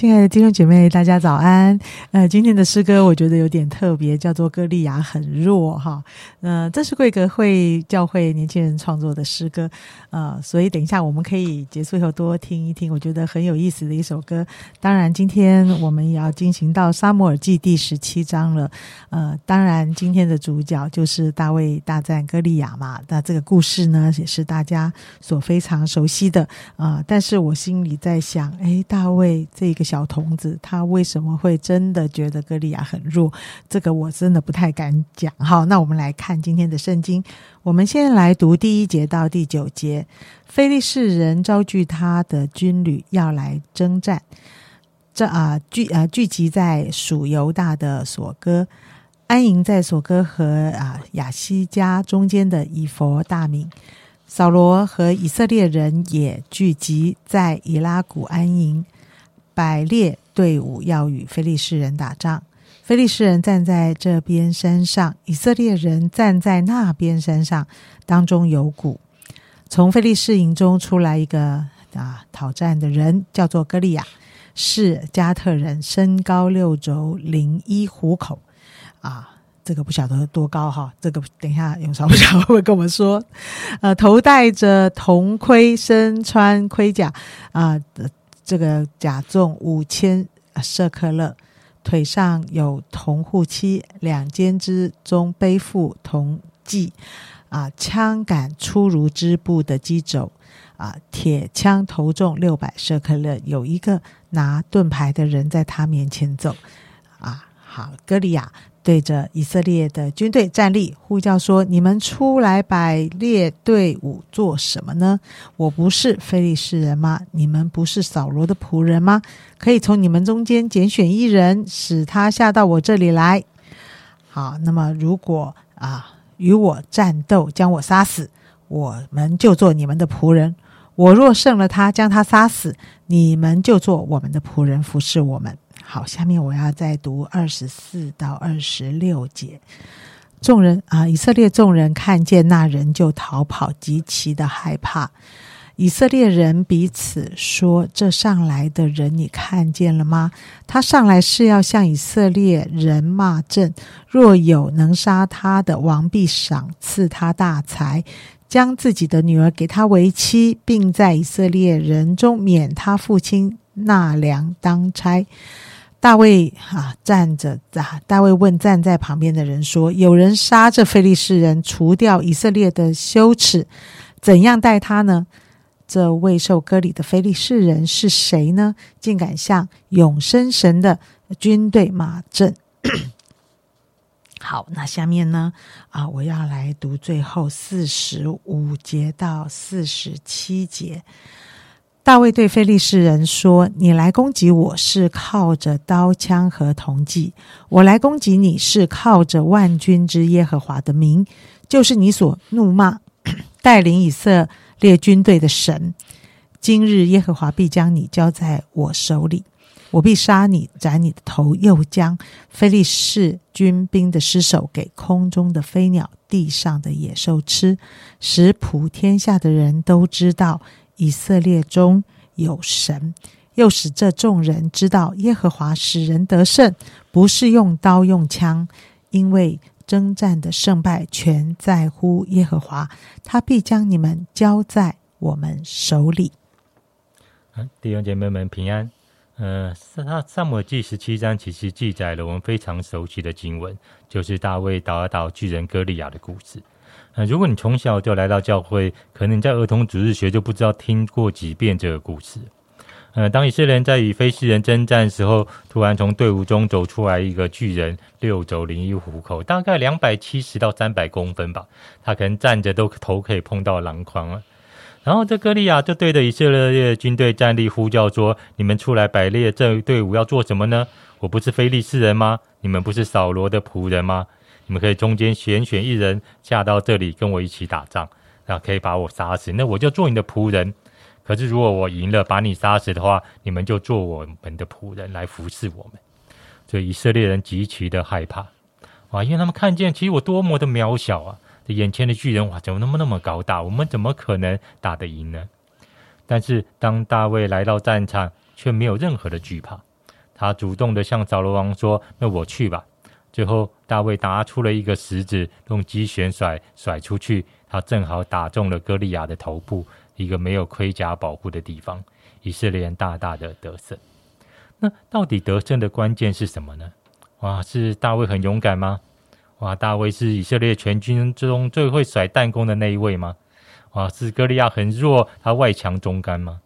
亲爱的弟兄姐妹，大家早安。呃，今天的诗歌我觉得有点特别，叫做《歌利亚很弱》哈。呃，这是贵格会教会年轻人创作的诗歌，呃，所以等一下我们可以结束以后多听一听，我觉得很有意思的一首歌。当然，今天我们也要进行到《沙摩尔记》第十七章了。呃，当然今天的主角就是大卫大战歌利亚嘛。那这个故事呢，也是大家所非常熟悉的啊、呃但是我心里在想，诶，大卫这个小童子，他为什么会真的觉得歌利亚很弱？这个我真的不太敢讲。好，那我们来看今天的圣经。我们先来读第一节到第九节。非利士人招聚他的军旅要来征战，这啊、聚啊、聚集在属犹大的索哥，安营在索哥和啊亚西加中间的以佛大名。扫罗和以色列人也聚集在以拉谷安营，百列队伍要与非利士人打仗。非利士人站在这边山上，以色列人站在那边山上，当中有谷。从非利士营中出来一个啊讨战的人，叫做歌利亚，是加特人，身高六肘，零一虎口啊。这个不晓得多高哈，这个等一下永少不晓得会不会跟我们说。呃，头戴着铜盔，身穿盔甲啊、这个甲重五千舍克勒，腿上有铜护膝，两肩之中背负铜戟，啊，枪杆粗如织布的机轴，啊，铁枪头重六百舍克勒，有一个拿盾牌的人在他面前走，啊，好，格利亚对着以色列的军队站立，呼叫说：“你们出来摆列队伍做什么呢？我不是非利士人吗？你们不是扫罗的仆人吗？可以从你们中间拣选一人，使他下到我这里来。好，那么如果啊与我战斗，将我杀死，我们就做你们的仆人；我若胜了他，将他杀死，你们就做我们的仆人，服侍我们。好，下面我要再读二十四到二十六节。众人啊，以色列众人看见那人就逃跑，极其的害怕。以色列人彼此说：“这上来的人，你看见了吗？他上来是要向以色列人骂阵。若有能杀他的，王必赏赐他大财，将自己的女儿给他为妻，并在以色列人中免他父亲纳粮当差。”大卫啊，站着啊！大卫问站在旁边的人说：“有人杀这非利士人，除掉以色列的羞耻，怎样待他呢？”这未受割礼的非利士人是谁呢？竟敢向永生神的军队马阵？好，那下面呢？啊，我要来读最后四十五节到四十七节。大卫对非利士人说：“你来攻击我是靠着刀枪和铜戟，我来攻击你是靠着万军之耶和华的名，就是你所怒骂带领以色列军队的神。今日耶和华必将你交在我手里，我必杀你，斩你的头，又将非利士军兵的尸首给空中的飞鸟、地上的野兽吃，使普天下的人都知道。”以色列中有神，又使这众人知道耶和华使人得胜，不是用刀用枪，因为征战的胜败全在乎耶和华，他必将你们交在我们手里。弟兄姐妹们平安。呃，萨萨姆记十七章其实记载了我们非常熟悉的经文，就是大卫打倒巨人歌利亚的故事。如果你从小就来到教会，可能你在儿童主日学就不知道听过几遍这个故事。呃，当以色列人在与非利士人征战时候，突然从队伍中走出来一个巨人，六肘零一虎口，大概两百七十到三百公分吧，他可能站着都头可以碰到篮筐了。然后这歌利亚就对着以色列军队站立呼叫说：“你们出来摆列这队伍要做什么呢？我不是非利士人吗？你们不是扫罗的仆人吗？你们可以中间选选一人下到这里跟我一起打仗，那可以把我杀死，那我就做你的仆人。”可是如果我赢了，把你杀死的话，你们就做我们的仆人来服侍我们。所以以色列人极其的害怕，哇！因为他们看见其实我多么的渺小啊，眼前的巨人哇，怎么那么那么高大？我们怎么可能打得赢呢？但是当大卫来到战场，却没有任何的惧怕，他主动的向扫罗王说：“那我去吧。”最后大卫拿出了一个石子，用机旋甩甩出去，他正好打中了歌利亚的头部，一个没有盔甲保护的地方，以色列人大大的得胜。那到底得胜的关键是什么呢？哇，是大卫很勇敢吗？哇，大卫是以色列全军之中最会甩弹弓的那一位吗？哇，是歌利亚很弱，他外强中干吗？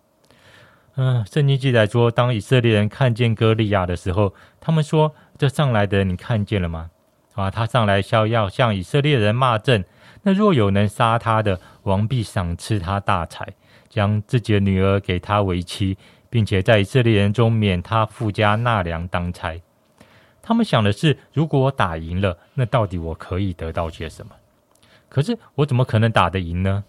嗯，圣经记载说，当以色列人看见歌利亚的时候，他们说：“这上来的你看见了吗？”啊，他上来逍要向以色列人骂阵。那若有能杀他的，王必赏赐他大财，将自己的女儿给他为妻。并且在以色列人中免他附加纳粮当差。他们想的是：如果我打赢了，那到底我可以得到些什么？可是我怎么可能打得赢呢？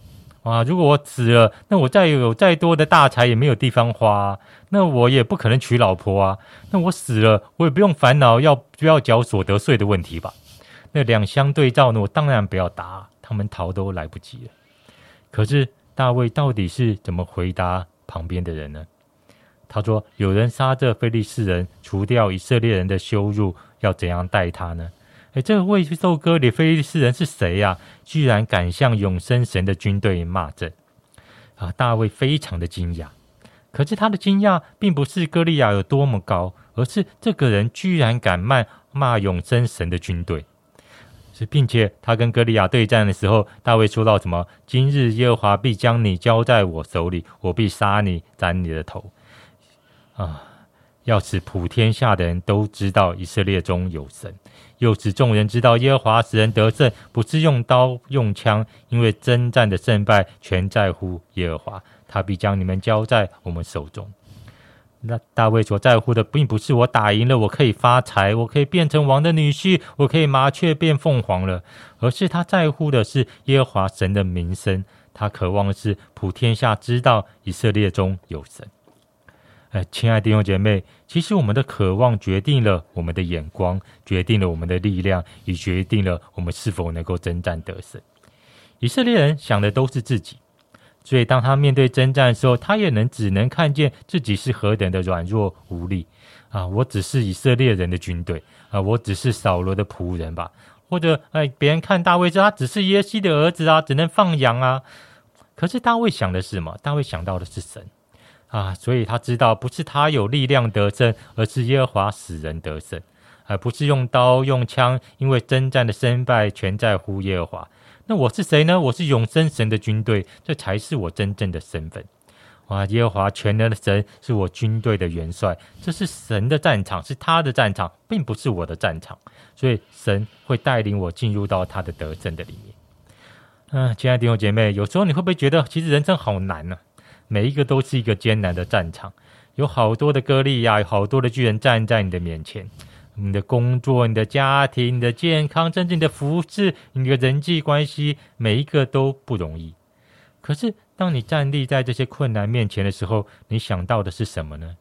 啊！如果我死了，那我再有再多的大财也没有地方花，那我也不可能娶老婆啊。那我死了，我也不用烦恼要不要缴所得税的问题吧？那两相对照呢？我当然不要答，他们逃都来不及了。可是大卫到底是怎么回答旁边的人呢？他说：“有人杀这非利士人，除掉以色列人的羞辱，要怎样待他呢？”哎，这个未受割礼非利士人是谁呀？居然敢向永生神的军队骂阵啊！大卫非常的惊讶。可是他的惊讶并不是歌利亚有多么高，而是这个人居然敢骂骂永生神的军队。是，并且他跟歌利亚对战的时候，大卫说到什么：“今日耶和华必将你交在我手里，我必杀你，斩你的头。”啊！要使普天下的人都知道以色列中有神，又使众人知道耶和华使人得胜，不是用刀用枪，因为征战的胜败全在乎耶和华，他必将你们交在我们手中。那大卫所在乎的，并不是我打赢了，我可以发财，我可以变成王的女婿，我可以麻雀变凤凰了，而是他在乎的是耶和华神的名声，他渴望的是普天下知道以色列中有神。哎，亲爱的弟兄姐妹，其实我们的渴望决定了我们的眼光，决定了我们的力量，也决定了我们是否能够征战得胜。以色列人想的都是自己，所以当他面对征战的时候，他也能只能看见自己是何等的软弱无力啊！我只是以色列人的军队啊，我只是扫罗的仆人吧？或者哎，别人看大卫说他只是耶西的儿子啊，只能放羊啊。可是大卫想的是什么？大卫想到的是神。啊，所以他知道不是他有力量得胜，而是耶和华使人得胜，而不是用刀用枪，因为征战的胜败全在乎耶和华。那我是谁呢？我是永生神的军队，这才是我真正的身份。哇，耶和华全能的神是我军队的元帅，这是神的战场，是他的战场，并不是我的战场。所以神会带领我进入到他的得胜的里面。嗯，亲爱的弟兄姐妹，有时候你会不会觉得，其实人生好难呢？每一个都是一个艰难的战场，有好多的歌利亚，有好多的巨人站在你的面前。你的工作、你的家庭、你的健康，甚至你的服饰、你的人际关系，每一个都不容易。可是，当你站立在这些困难面前的时候，你想到的是什么呢？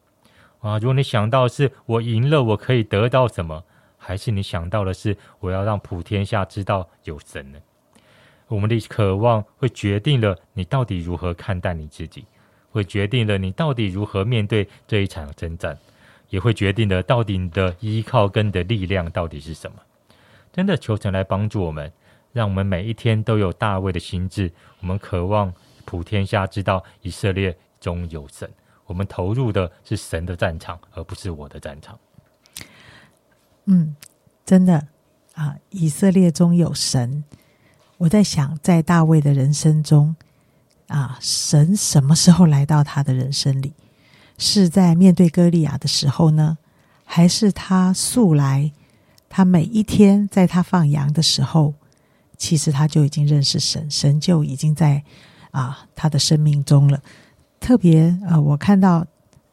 啊，如果你想到是我赢了，我可以得到什么？还是你想到的是我要让普天下知道有神呢？我们的渴望会决定了你到底如何看待你自己。会决定了你到底如何面对这一场征战，也会决定了到底你的依靠跟的力量到底是什么。真的，求神来帮助我们，让我们每一天都有大卫的心智。我们渴望普天下知道以色列中有神。我们投入的是神的战场，而不是我的战场。嗯，真的啊，以色列中有神。我在想，在大卫的人生中。啊，神什么时候来到他的人生里？是在面对歌利亚的时候呢，还是他素来他每一天在他放羊的时候，其实他就已经认识神，神就已经在啊他的生命中了。特别啊，我看到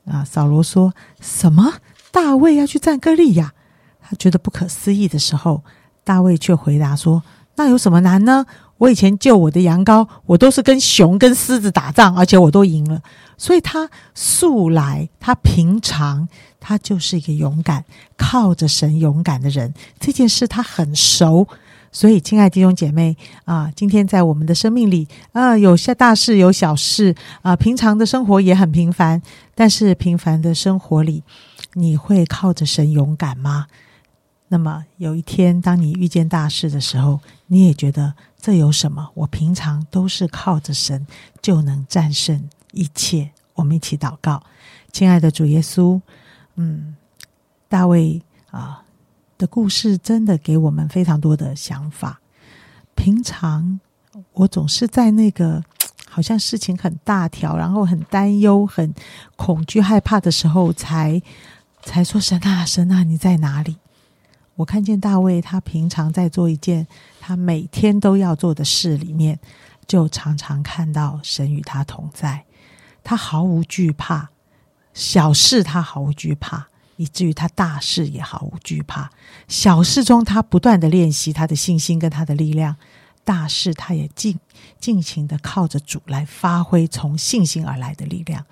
啊，扫罗说什么大卫要去战歌利亚，他觉得不可思议的时候，大卫却回答说：“那有什么难呢？”我以前救我的羊羔，我都是跟熊跟狮子打仗，而且我都赢了。所以他素来他平常他就是一个勇敢靠着神勇敢的人，这件事他很熟。所以，亲爱弟兄姐妹啊，今天在我们的生命里啊，有些大事，有小事啊，平常的生活也很平凡。但是，平凡的生活里，你会靠着神勇敢吗？那么，有一天当你遇见大事的时候，你也觉得这有什么？我平常都是靠着神就能战胜一切。我们一起祷告，亲爱的主耶稣，嗯，大卫啊。的故事真的给我们非常多的想法。平常我总是在那个好像事情很大条，然后很担忧、很恐惧、害怕的时候，才才说：“神啊，神啊，你在哪里？”我看见大卫，他平常在做一件他每天都要做的事里面，就常常看到神与他同在，他毫无惧怕，小事他毫无惧怕。以至于他大事也毫无惧怕，小事中他不断的练习他的信心跟他的力量，大事他也尽尽情的靠着主来发挥从信心而来的力量。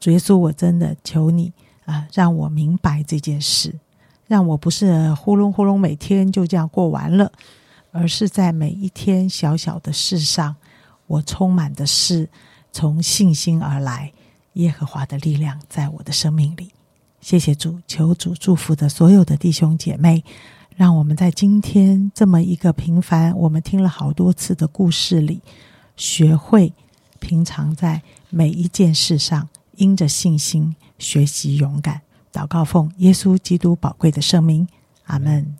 主耶稣，我真的求你啊，让我明白这件事，让我不是呼隆呼隆每天就这样过完了，而是在每一天小小的事上，我充满的是从信心而来耶和华的力量在我的生命里。谢谢主，求主祝福的所有的弟兄姐妹，让我们在今天这么一个平凡、我们听了好多次的故事里，学会平常在每一件事上，因着信心学习勇敢。祷告奉耶稣基督宝贵的圣名，阿门。